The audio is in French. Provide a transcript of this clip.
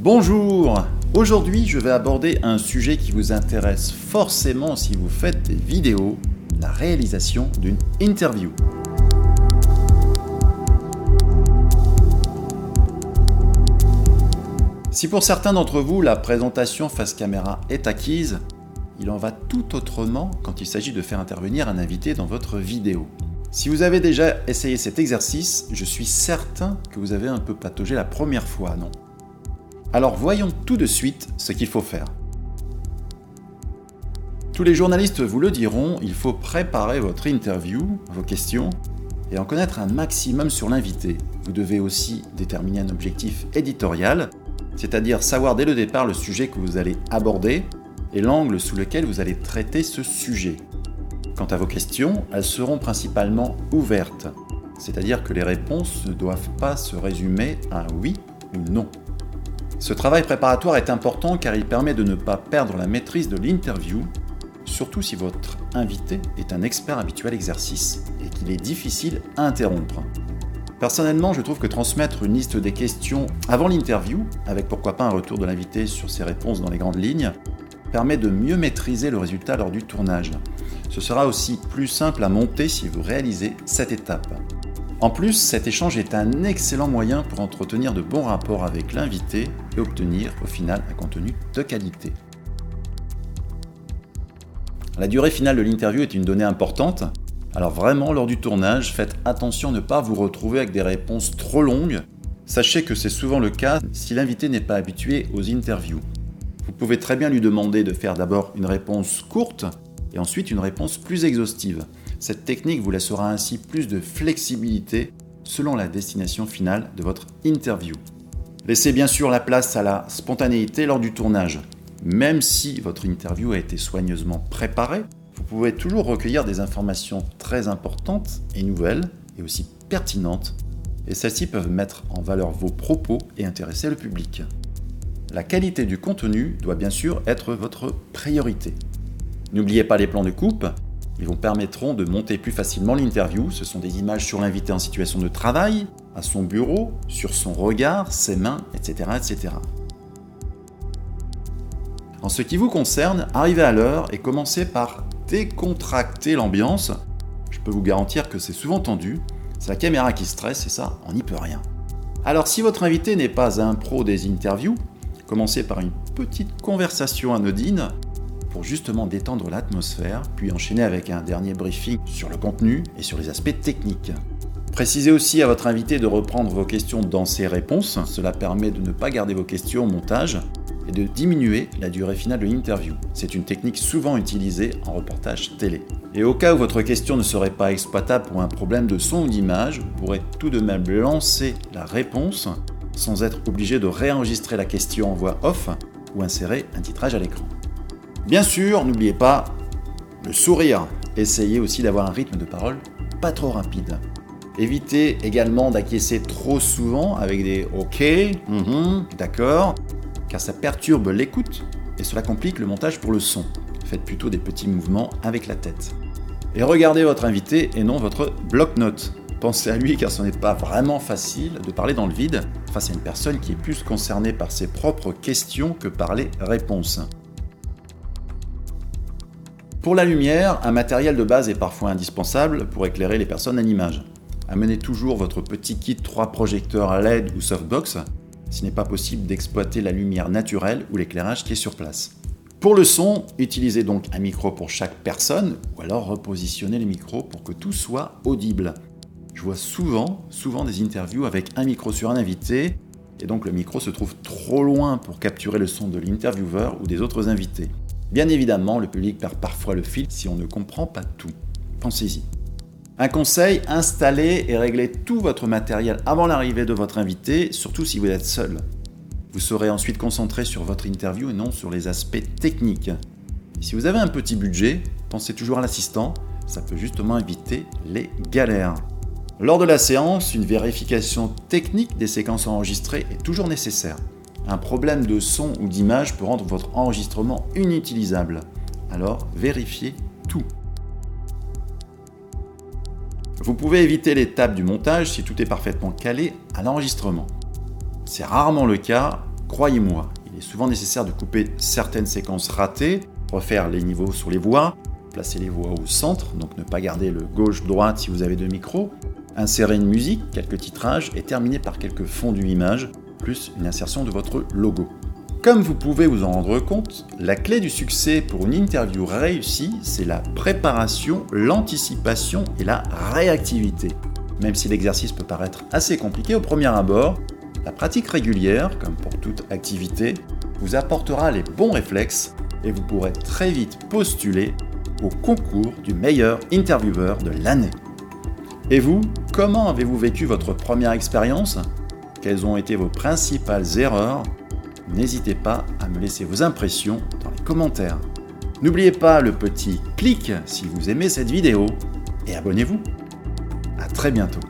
Bonjour Aujourd'hui, je vais aborder un sujet qui vous intéresse forcément si vous faites des vidéos, la réalisation d'une interview. Si pour certains d'entre vous, la présentation face caméra est acquise, il en va tout autrement quand il s'agit de faire intervenir un invité dans votre vidéo. Si vous avez déjà essayé cet exercice, je suis certain que vous avez un peu pataugé la première fois, non? Alors voyons tout de suite ce qu'il faut faire. Tous les journalistes vous le diront, il faut préparer votre interview, vos questions, et en connaître un maximum sur l'invité. Vous devez aussi déterminer un objectif éditorial, c'est-à-dire savoir dès le départ le sujet que vous allez aborder et l'angle sous lequel vous allez traiter ce sujet. Quant à vos questions, elles seront principalement ouvertes, c'est-à-dire que les réponses ne doivent pas se résumer à un oui ou non. Ce travail préparatoire est important car il permet de ne pas perdre la maîtrise de l'interview, surtout si votre invité est un expert habituel exercice et qu'il est difficile à interrompre. Personnellement, je trouve que transmettre une liste des questions avant l'interview, avec pourquoi pas un retour de l'invité sur ses réponses dans les grandes lignes, permet de mieux maîtriser le résultat lors du tournage. Ce sera aussi plus simple à monter si vous réalisez cette étape. En plus, cet échange est un excellent moyen pour entretenir de bons rapports avec l'invité et obtenir au final un contenu de qualité. La durée finale de l'interview est une donnée importante. Alors vraiment, lors du tournage, faites attention à ne pas vous retrouver avec des réponses trop longues. Sachez que c'est souvent le cas si l'invité n'est pas habitué aux interviews. Vous pouvez très bien lui demander de faire d'abord une réponse courte et ensuite une réponse plus exhaustive. Cette technique vous laissera ainsi plus de flexibilité selon la destination finale de votre interview. Laissez bien sûr la place à la spontanéité lors du tournage. Même si votre interview a été soigneusement préparée, vous pouvez toujours recueillir des informations très importantes et nouvelles et aussi pertinentes, et celles-ci peuvent mettre en valeur vos propos et intéresser le public. La qualité du contenu doit bien sûr être votre priorité. N'oubliez pas les plans de coupe, ils vous permettront de monter plus facilement l'interview. Ce sont des images sur l'invité en situation de travail, à son bureau, sur son regard, ses mains, etc. etc. En ce qui vous concerne, arrivez à l'heure et commencez par décontracter l'ambiance. Je peux vous garantir que c'est souvent tendu, c'est la caméra qui stresse et ça, on n'y peut rien. Alors si votre invité n'est pas un pro des interviews, Commencez par une petite conversation anodine pour justement détendre l'atmosphère, puis enchaîner avec un dernier briefing sur le contenu et sur les aspects techniques. Précisez aussi à votre invité de reprendre vos questions dans ses réponses, cela permet de ne pas garder vos questions au montage et de diminuer la durée finale de l'interview. C'est une technique souvent utilisée en reportage télé. Et au cas où votre question ne serait pas exploitable pour un problème de son ou d'image, vous pourrez tout de même lancer la réponse sans être obligé de réenregistrer la question en voix off ou insérer un titrage à l'écran. Bien sûr, n'oubliez pas le sourire. Essayez aussi d'avoir un rythme de parole pas trop rapide. Évitez également d'acquiescer trop souvent avec des OK, mhm, d'accord, car ça perturbe l'écoute et cela complique le montage pour le son. Faites plutôt des petits mouvements avec la tête. Et regardez votre invité et non votre bloc-notes. Pensez à lui car ce n'est pas vraiment facile de parler dans le vide face à une personne qui est plus concernée par ses propres questions que par les réponses. Pour la lumière, un matériel de base est parfois indispensable pour éclairer les personnes à l'image. Amenez toujours votre petit kit 3 projecteurs LED ou softbox s'il n'est pas possible d'exploiter la lumière naturelle ou l'éclairage qui est sur place. Pour le son, utilisez donc un micro pour chaque personne ou alors repositionnez les micros pour que tout soit audible. Je vois souvent, souvent des interviews avec un micro sur un invité, et donc le micro se trouve trop loin pour capturer le son de l'intervieweur ou des autres invités. Bien évidemment, le public perd parfois le fil si on ne comprend pas tout. Pensez-y. Un conseil, installez et réglez tout votre matériel avant l'arrivée de votre invité, surtout si vous êtes seul. Vous serez ensuite concentré sur votre interview et non sur les aspects techniques. si vous avez un petit budget, pensez toujours à l'assistant, ça peut justement éviter les galères. Lors de la séance, une vérification technique des séquences enregistrées est toujours nécessaire. Un problème de son ou d'image peut rendre votre enregistrement inutilisable. Alors vérifiez tout. Vous pouvez éviter l'étape du montage si tout est parfaitement calé à l'enregistrement. C'est rarement le cas Croyez-moi, il est souvent nécessaire de couper certaines séquences ratées, refaire les niveaux sur les voix, placer les voix au centre, donc ne pas garder le gauche-droite si vous avez deux micros, insérer une musique, quelques titrages et terminer par quelques fondus images, une insertion de votre logo. Comme vous pouvez vous en rendre compte, la clé du succès pour une interview réussie, c'est la préparation, l'anticipation et la réactivité. Même si l'exercice peut paraître assez compliqué au premier abord, la pratique régulière, comme pour toute activité, vous apportera les bons réflexes et vous pourrez très vite postuler au concours du meilleur intervieweur de l'année. Et vous, comment avez-vous vécu votre première expérience? Quelles ont été vos principales erreurs N'hésitez pas à me laisser vos impressions dans les commentaires. N'oubliez pas le petit clic si vous aimez cette vidéo et abonnez-vous. A très bientôt